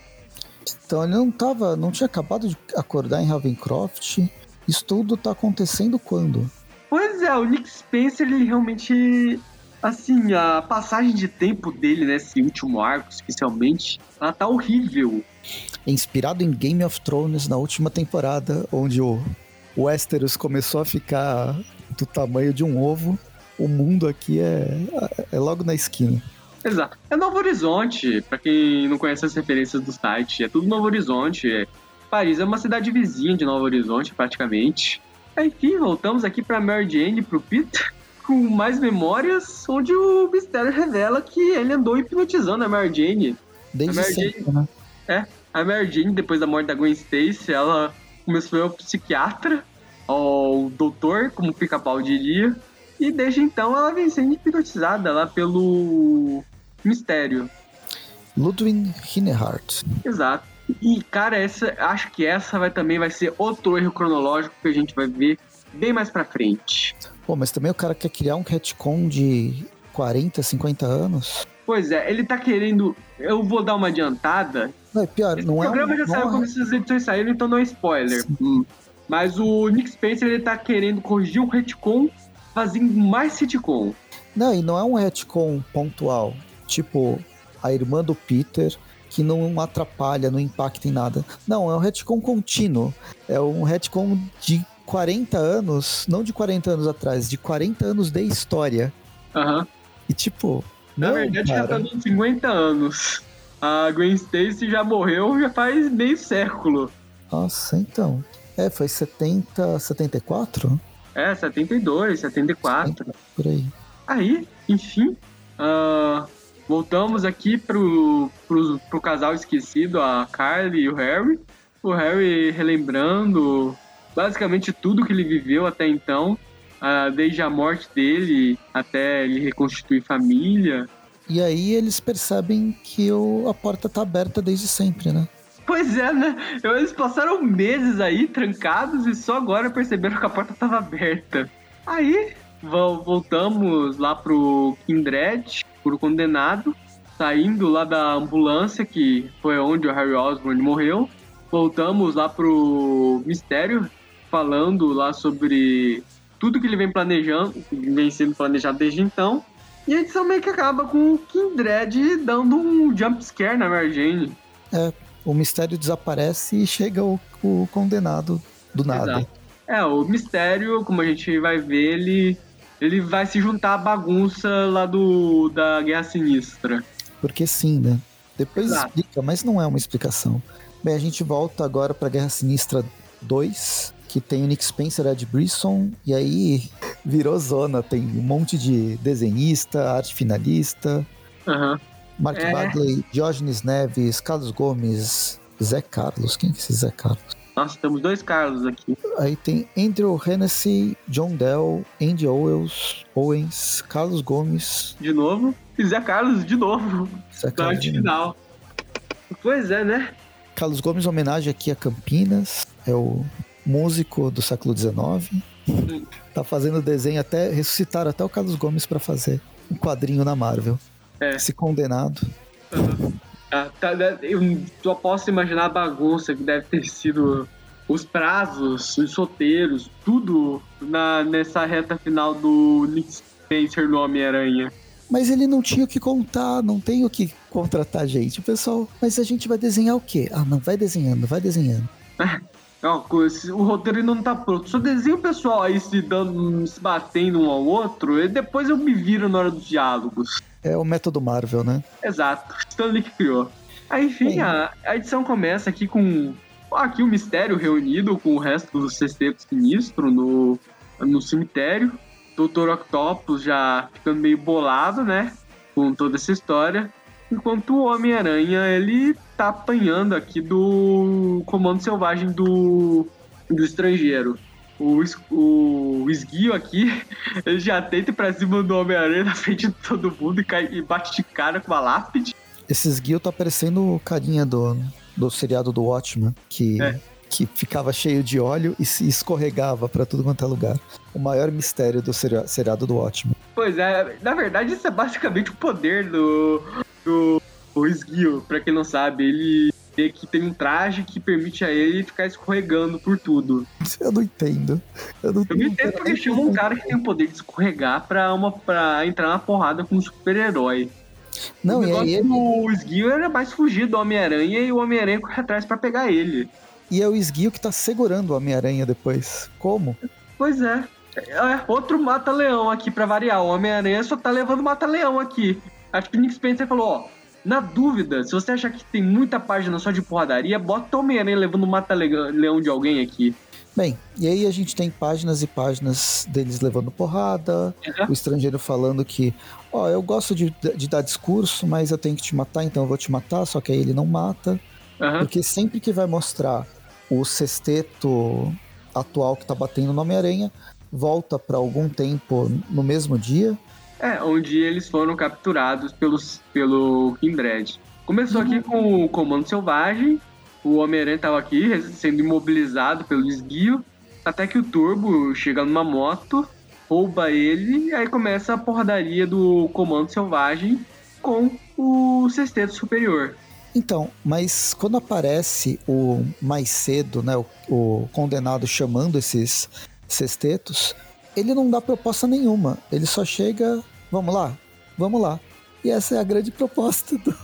Então ele não tava. não tinha acabado de acordar em Ravencroft. Isso tudo tá acontecendo quando? É, o Nick Spencer, ele realmente. Assim, a passagem de tempo dele nesse último arco, especialmente, ela tá horrível. Inspirado em Game of Thrones na última temporada, onde o Westeros começou a ficar do tamanho de um ovo, o mundo aqui é, é logo na esquina. Exato. É Novo Horizonte, para quem não conhece as referências do site, é tudo Novo Horizonte. Paris é uma cidade vizinha de Novo Horizonte, praticamente. Enfim, voltamos aqui para Mary Jane e pro Peter com mais memórias, onde o mistério revela que ele andou hipnotizando a Mary Jane. Desde a Mary sempre, Jane, né? É, a Mary Jane, depois da morte da Gwen Stacy, ela começou a ir ao psiquiatra, ao doutor, como o pica-pau diria, e desde então ela vem sendo hipnotizada lá pelo mistério. Ludwig Hinehart. Exato. E, cara, essa, acho que essa vai também vai ser outro erro cronológico que a gente vai ver bem mais pra frente. Pô, mas também o cara quer criar um retcon de 40, 50 anos? Pois é, ele tá querendo. Eu vou dar uma adiantada. Não, é pior, Esse não é. O programa já saiu é quando essas edições saíram, então não é spoiler. Hum. Mas o Nick Spencer ele tá querendo corrigir um retcon fazendo mais sitcom. Não, e não é um retcon pontual. Tipo, a irmã do Peter que não atrapalha, não impacta em nada. Não, é um retcon contínuo. É um retcon de 40 anos, não de 40 anos atrás, de 40 anos de história. Aham. Uhum. E tipo. Na não, verdade, cara. já tá nos 50 anos. A Gwen Stacy já morreu já faz meio século. Nossa, então. É, foi 70, 74? É, 72, 74. Por aí. Aí, enfim, uh, voltamos aqui pro, pro, pro casal esquecido, a Carly e o Harry. O Harry relembrando basicamente tudo que ele viveu até então, uh, desde a morte dele até ele reconstituir família. E aí eles percebem que o, a porta tá aberta desde sempre, né? Pois é, né? Eles passaram meses aí trancados e só agora perceberam que a porta estava aberta. Aí voltamos lá pro Kindred, pro condenado, saindo lá da ambulância, que foi onde o Harry Osborn morreu. Voltamos lá pro Mistério, falando lá sobre tudo que ele vem planejando, que vem sendo planejado desde então. E a edição meio que acaba com o Kindred dando um jump scare na Mary Jane. É, o mistério desaparece e chega o, o condenado do nada. Exato. É, o mistério, como a gente vai ver, ele, ele vai se juntar à bagunça lá do, da Guerra Sinistra. Porque sim, né? Depois Exato. explica, mas não é uma explicação. Bem, a gente volta agora pra Guerra Sinistra 2, que tem o Nick Spencer, Ed Brisson, e aí virou zona. Tem um monte de desenhista, arte finalista. Uhum. Mark é. Bagley, Diógenes Neves, Carlos Gomes, Zé Carlos. Quem é esse Zé Carlos? Nossa, temos dois Carlos aqui. Aí tem Andrew Hennessy, John Dell, Andy Owens, Owens, Carlos Gomes. De novo? E Zé Carlos de novo. Zé Carlos. De final. Pois é, né? Carlos Gomes, homenagem aqui a Campinas. É o músico do século XIX. Tá fazendo desenho até. Ressuscitaram até o Carlos Gomes para fazer um quadrinho na Marvel. É. Esse condenado. Uhum. Ah, tá, né, eu só posso imaginar a bagunça que deve ter sido os prazos, os solteiros, tudo na, nessa reta final do Nick Spencer no Homem-Aranha. Mas ele não tinha o que contar, não tem o que contratar gente. O pessoal, mas a gente vai desenhar o quê? Ah, não, vai desenhando, vai desenhando. o roteiro ainda não tá pronto. Só desenha o pessoal aí se dando, se batendo um ao outro, e depois eu me viro na hora dos diálogos. É o método Marvel, né? Exato. Stanley que criou. Aí, enfim, a, a, edição começa aqui com aqui o mistério reunido com o resto do sexteto sinistro no, no cemitério. Doutor Octopus já ficando meio bolado, né? Com toda essa história. Enquanto o Homem-Aranha, ele tá apanhando aqui do comando selvagem do, do estrangeiro o, o esguio aqui, ele já tenta ir pra cima do Homem-Aranha na frente de todo mundo e, cai, e bate de cara com a lápide. Esse esguio tá parecendo o carinha do, do seriado do Watchmen, que, é. que ficava cheio de óleo e se escorregava para tudo quanto é lugar. O maior mistério do seriado do Watchmen. Pois é, na verdade isso é basicamente o poder do, do o esguio, pra quem não sabe. Ele que tem um traje que permite a ele ficar escorregando por tudo. Eu não entendo. Eu não, eu não entendo porque chama um cara que tem o poder de escorregar pra, uma, pra entrar na porrada com um super-herói. Não, o e aí ele... O esguio era mais fugir do Homem-Aranha e o Homem-Aranha corre atrás para pegar ele. E é o esguio que tá segurando o Homem-Aranha depois. Como? Pois é. é outro mata-leão aqui para variar. O Homem-Aranha só tá levando mata-leão aqui. Acho que o Nick Spencer falou, ó, na dúvida, se você achar que tem muita página só de porradaria, bota o Homem-Aranha levando um mata-leão de alguém aqui. Bem, e aí a gente tem páginas e páginas deles levando porrada, uhum. o estrangeiro falando que, ó, eu gosto de, de, dar discurso, mas eu tenho que te matar, então eu vou te matar, só que aí ele não mata. Uhum. Porque sempre que vai mostrar o sexteto atual que tá batendo no Homem-Aranha, volta para algum tempo no mesmo dia, é, onde eles foram capturados pelos, pelo Kindred. Começou aqui com o Comando Selvagem, o Homem-Aranha estava aqui sendo imobilizado pelo esguio, até que o Turbo chega numa moto, rouba ele, e aí começa a porradaria do Comando Selvagem com o Sexteto Superior. Então, mas quando aparece o mais cedo, né, o, o condenado chamando esses sextetos, ele não dá proposta nenhuma. Ele só chega, vamos lá, vamos lá. E essa é a grande proposta do,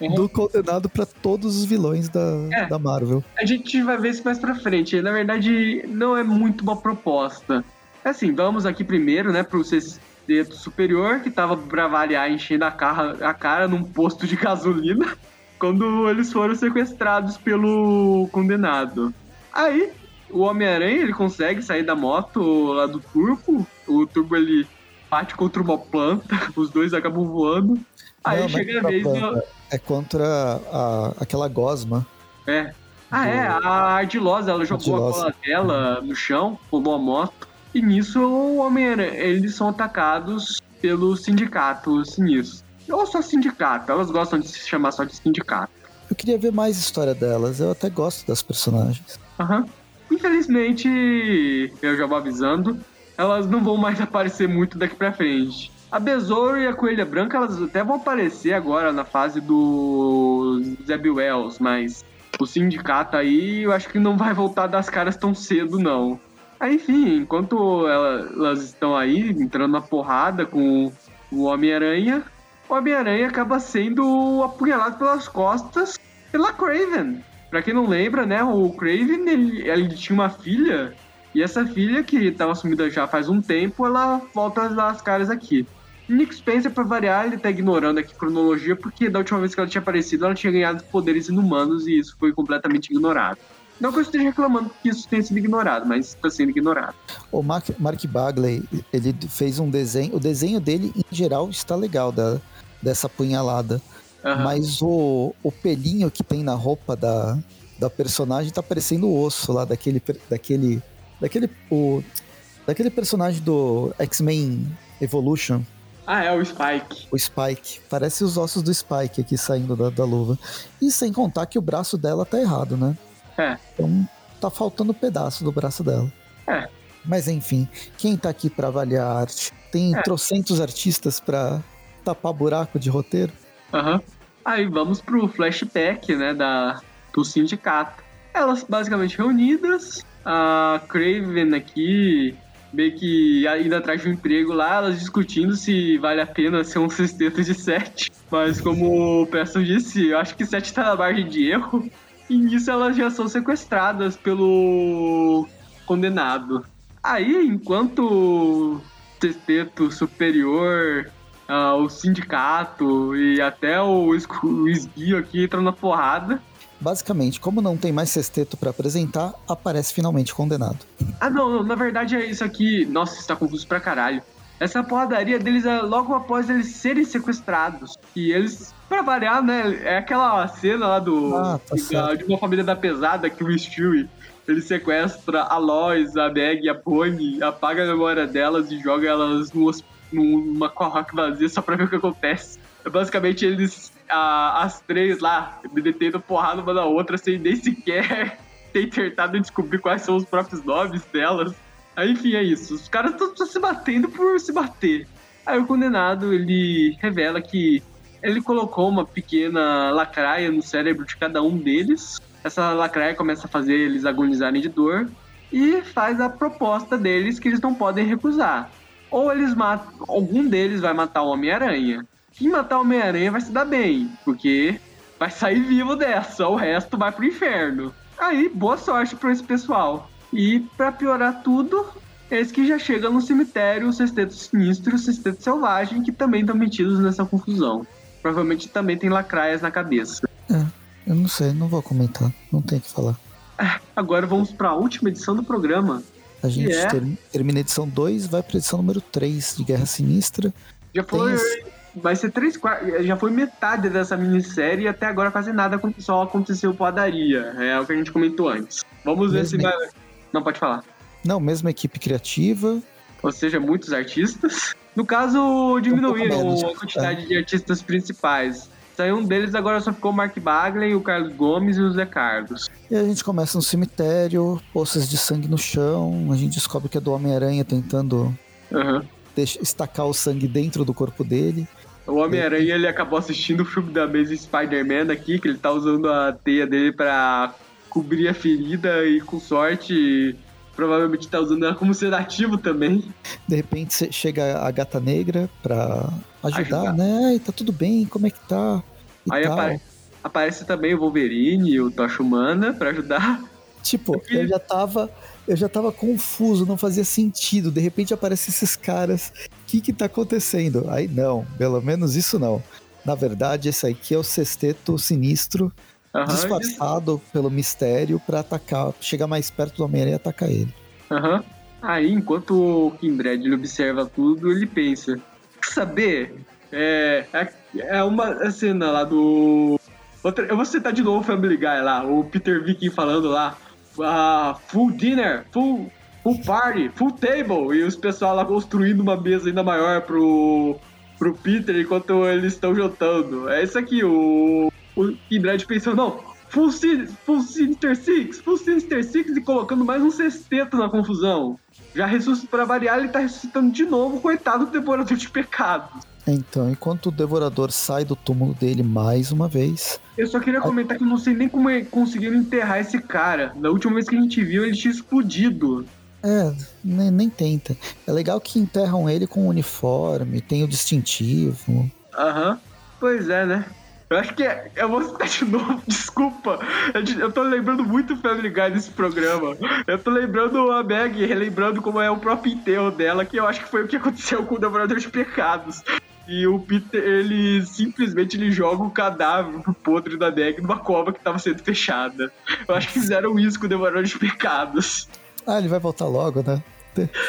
uhum. do condenado para todos os vilões da, é. da Marvel. A gente vai ver isso mais pra frente. Na verdade, não é muito uma proposta. Assim, vamos aqui primeiro, né, pro sexteto superior, que tava pra variar enchendo a cara, a cara num posto de gasolina, quando eles foram sequestrados pelo condenado. Aí, o Homem-Aranha, ele consegue sair da moto lá do Turbo, o Turbo, ele bate contra uma planta, os dois acabam voando. Aí não, chega a vez... Do... É contra a, aquela gosma. É. Ah, é, a Ardilosa, ela jogou Ardilosa. a cola dela no chão, roubou a moto. E nisso o Homem-Aranha, eles são atacados pelo sindicato sinistro. Ou só sindicato, elas gostam de se chamar só de sindicato. Eu queria ver mais história delas, eu até gosto das personagens. Aham. Uhum. Infelizmente, eu já vou avisando, elas não vão mais aparecer muito daqui pra frente. A Besouro e a Coelha Branca, elas até vão aparecer agora na fase do Zeb Wells, mas o sindicato aí eu acho que não vai voltar das caras tão cedo, não. Aí, enfim, enquanto elas estão aí entrando na porrada com o Homem-Aranha, o Homem-Aranha acaba sendo apunhalado pelas costas pela Craven. Pra quem não lembra, né, o Craven, ele, ele tinha uma filha, e essa filha, que estava sumida já faz um tempo, ela volta a dar as caras aqui. Nick Spencer, pra variar, ele tá ignorando aqui a cronologia, porque da última vez que ela tinha aparecido, ela tinha ganhado poderes inumanos e isso foi completamente ignorado. Não que eu esteja reclamando que isso tenha sido ignorado, mas está sendo ignorado. O Mark, Mark Bagley, ele fez um desenho. O desenho dele, em geral, está legal da, dessa punhalada. Uhum. Mas o, o pelinho que tem na roupa da, da personagem tá parecendo o osso lá daquele. daquele. Daquele. O, daquele personagem do X-Men Evolution. Ah, é o Spike. O Spike. Parece os ossos do Spike aqui saindo da, da luva. E sem contar que o braço dela tá errado, né? É. Então tá faltando um pedaço do braço dela. É. Mas enfim, quem tá aqui para avaliar a arte? Tem é. trocentos artistas para tapar buraco de roteiro? Aham. Uhum. Aí vamos pro flashback, né, da, do sindicato. Elas basicamente reunidas, a Craven aqui meio que indo atrás de um emprego lá, elas discutindo se vale a pena ser um sexteto de sete. Mas como o Preston disse, eu acho que sete tá na margem de erro. E nisso elas já são sequestradas pelo condenado. Aí, enquanto o sexteto superior, uh, o sindicato e até o, o esguio aqui entram na porrada. Basicamente, como não tem mais sexteto para apresentar, aparece finalmente condenado. Ah, não, não, na verdade é isso aqui. Nossa, está confuso pra caralho. Essa porradaria deles é logo após eles serem sequestrados. E eles, pra variar, né? É aquela cena lá do. Ah, tá de uma família da pesada que o Stewie ele sequestra a Lois, a Meg a Pony, apaga a memória delas e joga elas numa corroca vazia só pra ver o que acontece. É basicamente eles, a, as três lá, detendo porrada uma da outra sem nem sequer ter tentado descobrir quais são os próprios nomes delas. Aí, enfim, é isso. Os caras estão se batendo por se bater. Aí o condenado, ele revela que ele colocou uma pequena lacraia no cérebro de cada um deles. Essa lacraia começa a fazer eles agonizarem de dor e faz a proposta deles que eles não podem recusar. Ou eles matam, algum deles vai matar o Homem-Aranha. Quem matar o Homem-Aranha vai se dar bem, porque vai sair vivo dessa, o resto vai pro inferno. Aí, boa sorte para esse pessoal. E para piorar tudo, eles que já chegam no cemitério, o Sexteto Sinistro e o Sexteto Selvagem, que também estão metidos nessa confusão. Provavelmente também tem lacraias na cabeça. É, eu não sei, não vou comentar, não tem o que falar. É, agora vamos para a última edição do programa. A gente é... termina a edição 2, vai para edição número 3 de Guerra Sinistra. Já foi. Vai ser três. Já foi metade dessa minissérie e até agora quase nada só aconteceu padaria. É o que a gente comentou antes. Vamos ver se vai. Não, pode falar. Não, mesma equipe criativa. Ou seja, muitos artistas. No caso, diminuíram um a quantidade é. de artistas principais. Saiu um deles, agora só ficou o Mark Bagley, o Carlos Gomes e o Zé Carlos. E a gente começa no cemitério, poças de sangue no chão, a gente descobre que é do Homem-Aranha tentando uhum. estacar o sangue dentro do corpo dele. O Homem-Aranha ele acabou assistindo o filme da Amazing Spider-Man aqui, que ele tá usando a teia dele para cobrir a ferida e com sorte provavelmente tá usando ela como sedativo também. De repente chega a gata negra pra ajudar, ajudar. né? E tá tudo bem, como é que tá? E aí, apare Aparece também o Wolverine e o Tocha Humana pra ajudar. Tipo, eu já tava. Eu já tava confuso, não fazia sentido. De repente aparecem esses caras. O que que tá acontecendo? Aí não, pelo menos isso não. Na verdade, esse aqui é o sexteto sinistro, Aham, disfarçado pelo mistério pra atacar, chegar mais perto do Homem-Aranha e atacar ele. Aham. Aí, enquanto o Kindred ele observa tudo, ele pensa: Quer saber? É, é, é uma cena lá do. Outra, eu vou citar de novo o Family Guy lá, o Peter Viking falando lá: ah, Full dinner, full, full party, full table. E os pessoal lá construindo uma mesa ainda maior pro, pro Peter enquanto eles estão jantando. É isso aqui, o, o Kindred pensou: Não, Full, full Sinister Six, Full Sinister Six e colocando mais um sexteto na confusão. Já ressuscita pra variar, ele tá ressuscitando de novo, coitado do devorador de pecados. Então, enquanto o devorador sai do túmulo dele mais uma vez, Eu só queria comentar que eu não sei nem como é- conseguiram enterrar esse cara. Na última vez que a gente viu, ele tinha explodido. É, nem, nem tenta. É legal que enterram ele com o uniforme, tem o distintivo. Aham. Pois é, né? Eu acho que é, eu vou citar de novo, desculpa. Eu tô lembrando muito Family Guy nesse programa. Eu tô lembrando a Meg, relembrando como é o próprio enterro dela, que eu acho que foi o que aconteceu com o Devorador de Pecados. E o Peter, ele simplesmente ele joga o cadáver pro podre da Meg numa cova que tava sendo fechada. Eu acho que fizeram isso com o Devorador de Pecados. Ah, ele vai voltar logo, né?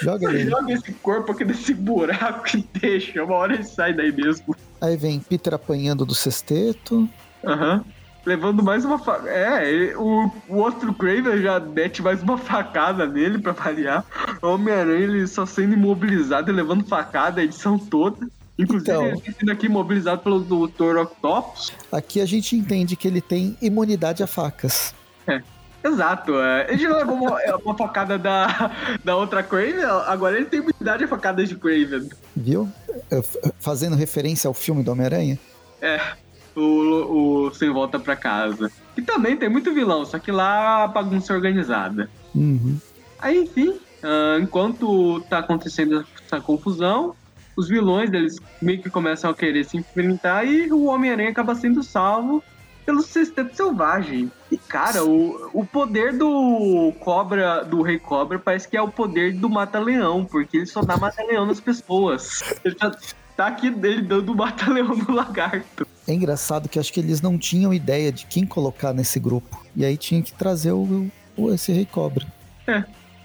Joga ele. Joga esse corpo aqui nesse buraco e deixa. Uma hora ele sai daí mesmo. Aí vem Peter apanhando do sexteto. Aham. Levando mais uma facada. É, ele- o, o outro Craven já mete mais uma facada nele pra variar. O Homem-Aranha ele só sendo imobilizado e levando facada a edição toda. Inclusive, Então. ele tá sendo aqui imobilizado pelo Dr. Octopus. Aqui a gente entende que ele tem imunidade a facas. Exato, é. ele já levou uma, é, uma facada da, da outra Craven, agora ele tem imunidade a facadas de Craven. Viu? É, Fazendo referência ao filme do Homem-Aranha. É, o, o Sem Volta Pra Casa. Que também tem muito vilão, só que lá a bagunça é organizada. Uhum. Aí, enfim, ah, enquanto tá acontecendo essa confusão, os vilões deles meio que começam a querer se enfrentar e o Homem-Aranha acaba sendo salvo pelo Sexteto Selvagem. E, cara, o, o poder do Cobra, do Rei Cobra, parece que é o poder do Mata-Leão, porque ele só dá Mata-Leão nas pessoas. Ele tá, tá aqui dele dando Mata-Leão no lagarto. É engraçado que acho que eles não tinham ideia de quem colocar nesse grupo. E aí tinha que trazer o, o- esse Rei Cobra.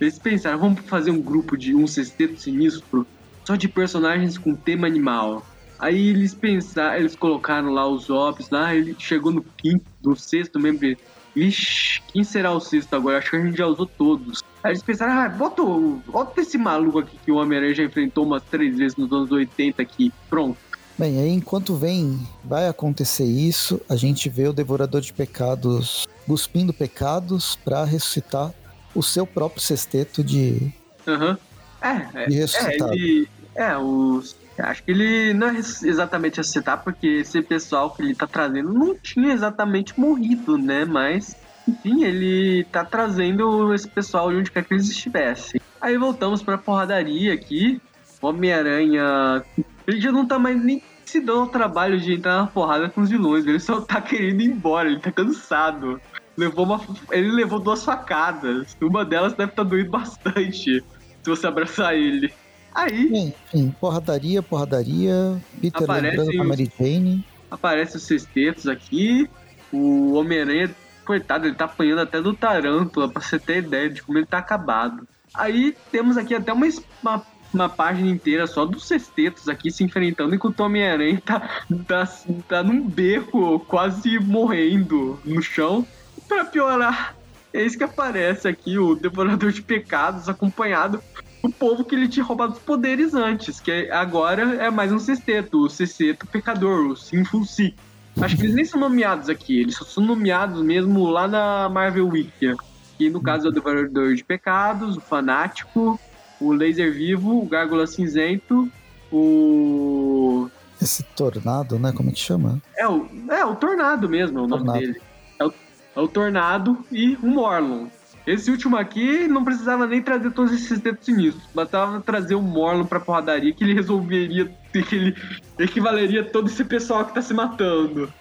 Eles pensaram, vamos fazer um grupo de um sexteto sinistro só de personagens com tema animal. Aí eles pensaram, eles colocaram lá os ops lá, ele chegou no quinto, no sexto membro. Ixi, quem será o sexto agora? Acho que a gente já usou todos. Aí eles pensaram, ah, bota, bota esse maluco aqui que o Homem-Aranha já enfrentou umas três vezes nos anos 80 aqui. Pronto. Bem, aí enquanto vem, vai acontecer isso, a gente vê o Devorador de Pecados cuspindo pecados pra ressuscitar o seu próprio sexteto de, Aham. É, é, de é, ele. É, os. Acho que ele não é exatamente aceitar, porque esse pessoal que ele tá trazendo não tinha exatamente morrido, né? Mas, enfim, ele tá trazendo esse pessoal de onde quer que eles estivessem. Aí voltamos pra porradaria aqui. O Homem-Aranha. Ele já não tá mais nem se dando ao trabalho de entrar na porrada com os vilões. Ele só tá querendo ir embora, ele tá cansado. Levou uma, ele levou duas facadas. Uma delas deve estar doendo bastante se você abraçar ele. Aí Bem, enfim, porradaria, porradaria. Peter Aparecem lembrando a os- Mary Jane. aparece os sextetos aqui. O Homem-Aranha, coitado, ele tá apanhando até do Tarântula, pra você ter ideia de como ele tá acabado. Aí temos aqui até uma, uma, uma página inteira só dos sextetos aqui se enfrentando, enquanto o Homem-Aranha tá, tá, tá num beco, quase morrendo no chão. Pra piorar, é isso que aparece aqui, o Devorador de Pecados, acompanhado do povo que ele tinha roubado os poderes antes, que agora é mais um sexteto, o sexteto pecador, o Sinful Six. Acho que eles nem são nomeados aqui, eles só são nomeados mesmo lá na Marvel Wiki. Que no caso é o Devorador de Pecados, o Fanático, o Laser Vivo, o Gárgula Cinzento, o. Esse tornado, né? Como é que chama? É o, é, o Tornado mesmo, é o nome Tornado. dele. É o, é o Tornado e o Morlon. Esse último aqui não precisava nem trazer todos esses dedos sinistros. Bastava trazer o Morlon pra porradaria que ele resolveria, que ele equivaleria todo esse pessoal que tá se matando.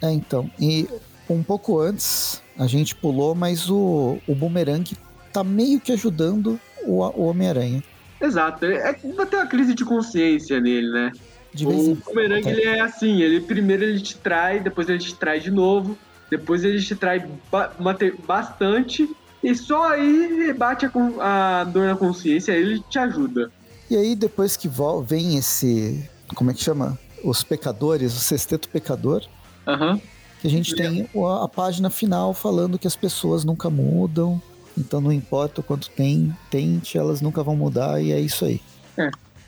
É, então. E um pouco antes, a gente pulou, mas o, o Boomerang tá meio que ajudando o, o Homem-Aranha. Exato. É que vai ter uma crise de consciência nele, né? De vez o Boomerang, ele é assim, ele primeiro ele te trai, depois ele te trai de novo, depois ele te trai ba bastante, e só aí bate a, a dor na consciência, ele te ajuda. E aí, depois que vem esse. Como é que chama? Os pecadores, o sexteto pecador, Aham. que a gente tem o- a página final falando que as pessoas nunca mudam. Então não importa o quanto tem, tente, elas nunca vão mudar e é isso aí.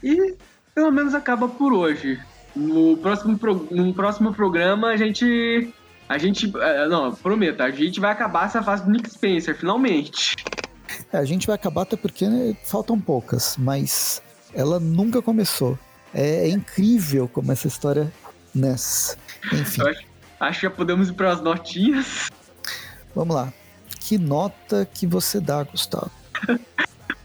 E pelo menos acaba por hoje. No próximo, pro- no próximo programa a gente. A gente. eh, Não, prometo, a gente vai acabar essa fase do Nick Spencer, finalmente. É, a gente vai acabar até porque né, faltam poucas, mas ela nunca começou. É, é incrível como essa história nessa. Enfim, acho, acho que já podemos ir para as notinhas. vamos lá. Que nota que você dá, Gustavo?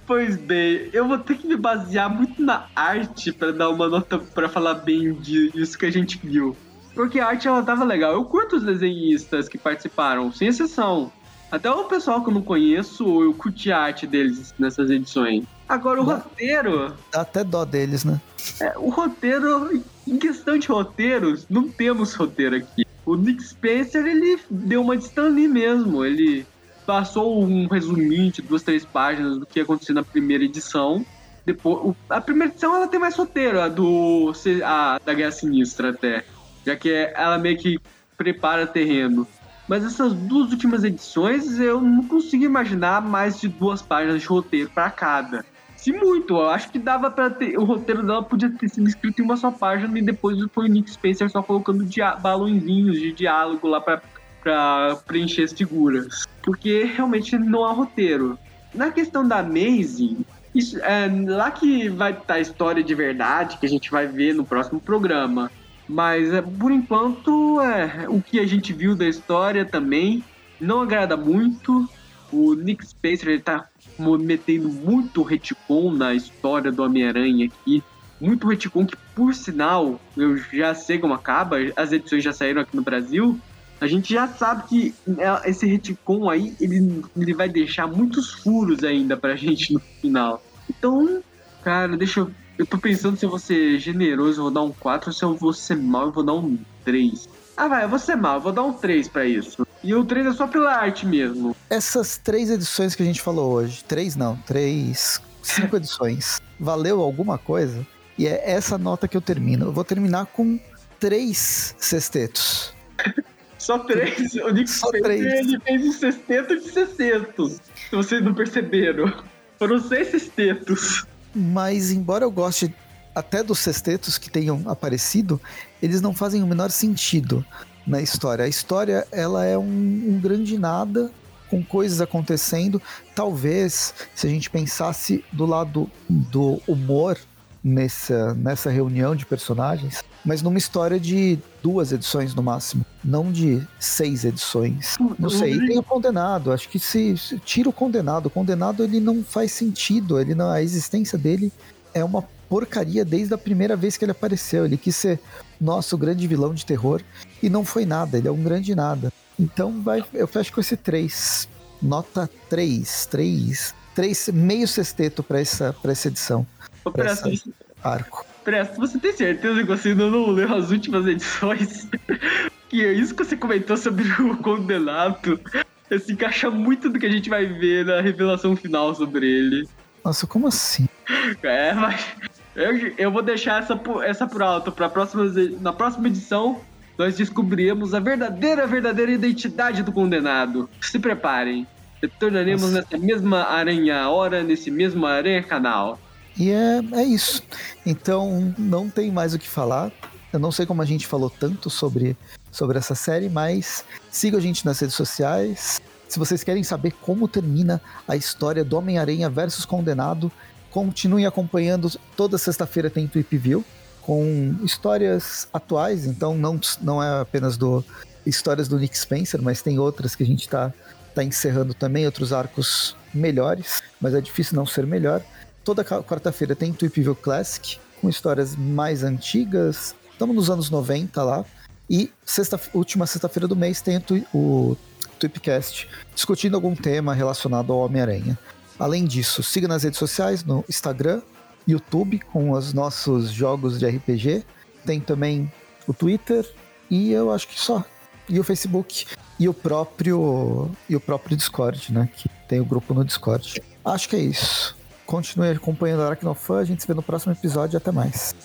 Pois bem, eu vou ter que me basear muito na arte para dar uma nota para falar bem disso que a gente viu. Porque a arte ela tava legal. Eu curto os desenhistas que participaram, sem exceção. Até o pessoal que eu não conheço, eu curti a arte deles nessas edições. Agora o Dá- roteiro, Dá até dó deles, né? é, o roteiro, em questão de roteiros, não temos roteiro aqui. O Nick Spencer, ele deu uma de Lee mesmo. Ele passou um resuminho de duas, três páginas do que aconteceu na primeira edição. Depois, a primeira edição ela tem mais roteiro, a do a, da Guerra Sinistra até. Já que ela meio que prepara terreno. Mas essas duas últimas edições eu não consigo imaginar mais de duas páginas de roteiro para cada. Se muito, eu acho que dava para ter. O roteiro dela podia ter sido escrito em uma só página e depois foi o Nick Spencer só colocando balãozinhos de diálogo lá pra preencher as figuras. Porque realmente não há roteiro. Na questão da Maisie, isso, é lá que vai estar a história de verdade, que a gente vai ver no próximo programa. Mas é, por enquanto, é, o que a gente viu da história também não agrada muito. O Nick Spencer ele tá metendo muito retcon na história do Homem-Aranha aqui. Muito retcon que, por sinal, eu já sei como acaba, as edições já saíram aqui no Brasil. A gente já sabe que é, esse retcon aí, ele, ele vai deixar muitos furos ainda pra gente no final. Então, cara, deixa eu. Eu tô pensando se eu vou ser generoso, eu vou dar um 4, ou se eu vou ser mal, eu vou dar um 3. Ah, vai, eu vou ser mal, eu vou dar um 3 pra isso. E o 3 é só pela arte mesmo. Essas três edições que a gente falou hoje, três não, três, cinco edições, valeu alguma coisa? E é essa nota que eu termino. Eu vou terminar com três sextetos. Só 3. O Nick Só Spencer, três. ele fez um sexteto de sextetos. Se vocês não perceberam. Foram seis sextetos. Mas embora eu goste até dos sextetos que tenham aparecido, eles não fazem o menor sentido na história. A história ela é um, um grande nada com coisas acontecendo. Talvez se a gente pensasse do lado do humor nessa, nessa reunião de personagens, mas numa história de duas edições no máximo, não de seis edições. Não sei, e tem o condenado. Acho que se, se tira o condenado, o condenado ele não faz sentido. Ele não, a existência dele é uma porcaria desde a primeira vez que ele apareceu. Ele quis ser nosso grande vilão de terror e não foi nada. Ele é um grande nada. Então vai, eu fecho com esse 3. Nota 3. 3. 3 meio sexteto para essa, pra essa edição. Essa arco. Presto, você tem certeza que você ainda não leu as últimas edições? que é isso que você comentou sobre o condenado se encaixa muito do que a gente vai ver na revelação final sobre ele. Nossa, como assim? É, mas eu, eu vou deixar essa, por- essa por alto. Pra próxima, na próxima edição, nós descobriremos a verdadeira, verdadeira identidade do condenado. Se preparem. Retornaremos Nossa. nessa mesma aranha hora, nesse mesmo aranha canal. E é, é isso. Então, não tem mais o que falar. Eu não sei como a gente falou tanto sobre, sobre essa série, mas sigam a gente nas redes sociais. Se vocês querem saber como termina a história do Homem-Aranha versus Condenado, continuem acompanhando. Toda sexta-feira tem Tweep View com histórias atuais. Então, não, não é apenas do histórias do Nick Spencer, mas tem outras que a gente está tá encerrando também, outros arcos melhores, mas é difícil não ser melhor. Toda quarta-feira tem Tweep View Classic, com histórias mais antigas. Estamos nos anos 90 lá. E sexta, última sexta-feira do mês tem o, Tweepcast discutindo algum tema relacionado ao Homem-Aranha. Além disso, siga nas redes sociais, no Instagram, YouTube, com os nossos jogos de RPG. Tem também o Twitter e eu acho que só. E o Facebook e o próprio e o próprio Discord, né? Que tem o grupo no Discord. Acho que é isso. Continue acompanhando a Aracnofan. A gente se vê no próximo episódio. Até mais.